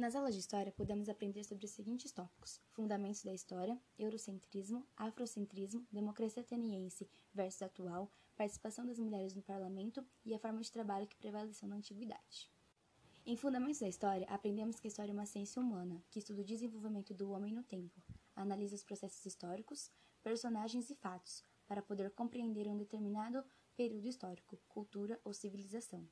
Nas aulas de história, podemos aprender sobre os seguintes tópicos: fundamentos da história, eurocentrismo, afrocentrismo, democracia ateniense versus atual, participação das mulheres no parlamento e a forma de trabalho que prevaleceu na antiguidade. Em Fundamentos da História, aprendemos que a história é uma ciência humana, que estuda o desenvolvimento do homem no tempo, analisa os processos históricos, personagens e fatos, para poder compreender um determinado período histórico, cultura ou civilização.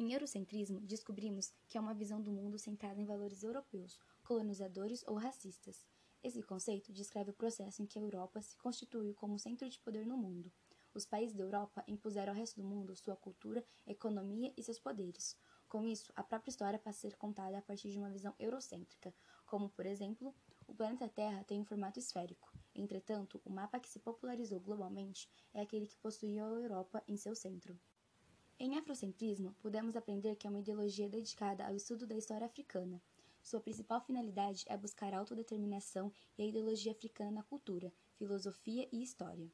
Em Eurocentrismo, descobrimos que é uma visão do mundo centrada em valores europeus, colonizadores ou racistas. Esse conceito descreve o processo em que a Europa se constituiu como centro de poder no mundo. Os países da Europa impuseram ao resto do mundo sua cultura, economia e seus poderes. Com isso, a própria história passa a ser contada a partir de uma visão eurocêntrica, como, por exemplo, o planeta Terra tem um formato esférico. Entretanto, o mapa que se popularizou globalmente é aquele que possuía a Europa em seu centro. Em afrocentrismo, podemos aprender que é uma ideologia dedicada ao estudo da história africana. Sua principal finalidade é buscar a autodeterminação e a ideologia africana na cultura, filosofia e história,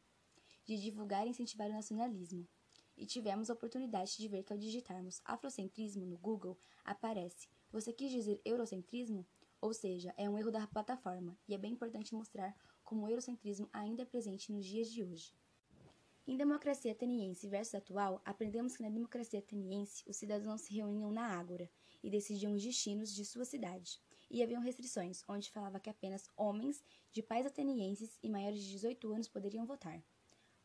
de divulgar e incentivar o nacionalismo. E tivemos a oportunidade de ver que ao digitarmos afrocentrismo no Google, aparece Você quis dizer eurocentrismo? Ou seja, é um erro da plataforma, e é bem importante mostrar como o eurocentrismo ainda é presente nos dias de hoje. Em Democracia Ateniense versus Atual, aprendemos que na democracia ateniense os cidadãos se reuniam na ágora e decidiam os destinos de sua cidade. E haviam restrições, onde falava que apenas homens de pais atenienses e maiores de 18 anos poderiam votar.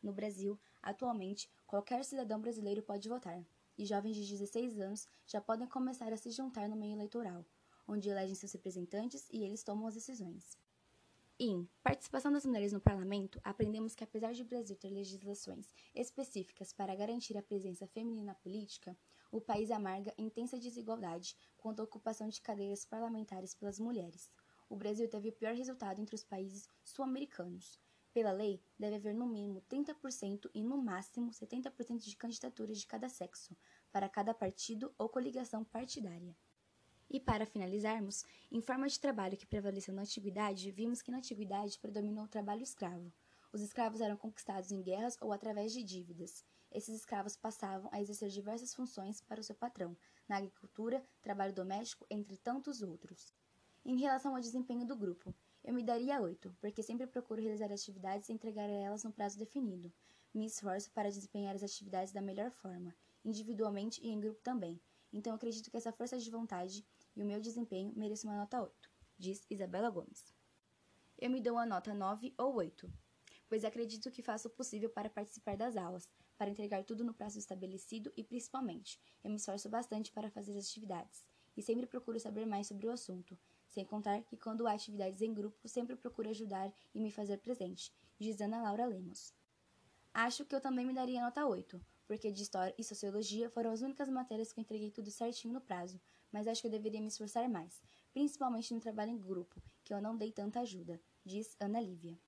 No Brasil, atualmente, qualquer cidadão brasileiro pode votar, e jovens de 16 anos já podem começar a se juntar no meio eleitoral, onde elegem seus representantes e eles tomam as decisões. Em Participação das Mulheres no Parlamento, aprendemos que, apesar de o Brasil ter legislações específicas para garantir a presença feminina na política, o país amarga intensa desigualdade quanto à ocupação de cadeiras parlamentares pelas mulheres. O Brasil teve o pior resultado entre os países sul-americanos. Pela lei, deve haver no mínimo 30% e no máximo 70% de candidaturas de cada sexo, para cada partido ou coligação partidária. E para finalizarmos, em forma de trabalho que prevaleceu na antiguidade, vimos que na antiguidade predominou o trabalho escravo. Os escravos eram conquistados em guerras ou através de dívidas. Esses escravos passavam a exercer diversas funções para o seu patrão, na agricultura, trabalho doméstico, entre tantos outros. Em relação ao desempenho do grupo, eu me daria oito, porque sempre procuro realizar atividades e entregar elas no prazo definido. Me esforço para desempenhar as atividades da melhor forma, individualmente e em grupo também. Então acredito que essa força de vontade e o meu desempenho merece uma nota 8, diz Isabela Gomes. Eu me dou a nota 9 ou 8, pois acredito que faço o possível para participar das aulas, para entregar tudo no prazo estabelecido e, principalmente, eu me esforço bastante para fazer as atividades e sempre procuro saber mais sobre o assunto, sem contar que quando há atividades em grupo, sempre procuro ajudar e me fazer presente, diz Ana Laura Lemos. Acho que eu também me daria nota 8, porque de História e Sociologia foram as únicas matérias que eu entreguei tudo certinho no prazo, mas acho que eu deveria me esforçar mais, principalmente no trabalho em grupo, que eu não dei tanta ajuda, diz Ana Lívia.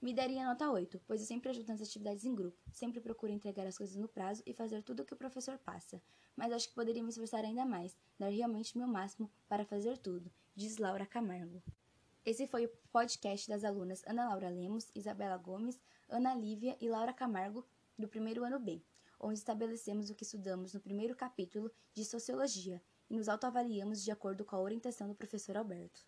Me daria nota 8, pois eu sempre ajudo nas atividades em grupo, sempre procuro entregar as coisas no prazo e fazer tudo o que o professor passa, mas acho que poderia me esforçar ainda mais, dar realmente meu máximo para fazer tudo, diz Laura Camargo. Esse foi o podcast das alunas Ana Laura Lemos, Isabela Gomes, Ana Lívia e Laura Camargo, do primeiro ano B, onde estabelecemos o que estudamos no primeiro capítulo de Sociologia e nos autoavaliamos de acordo com a orientação do professor Alberto.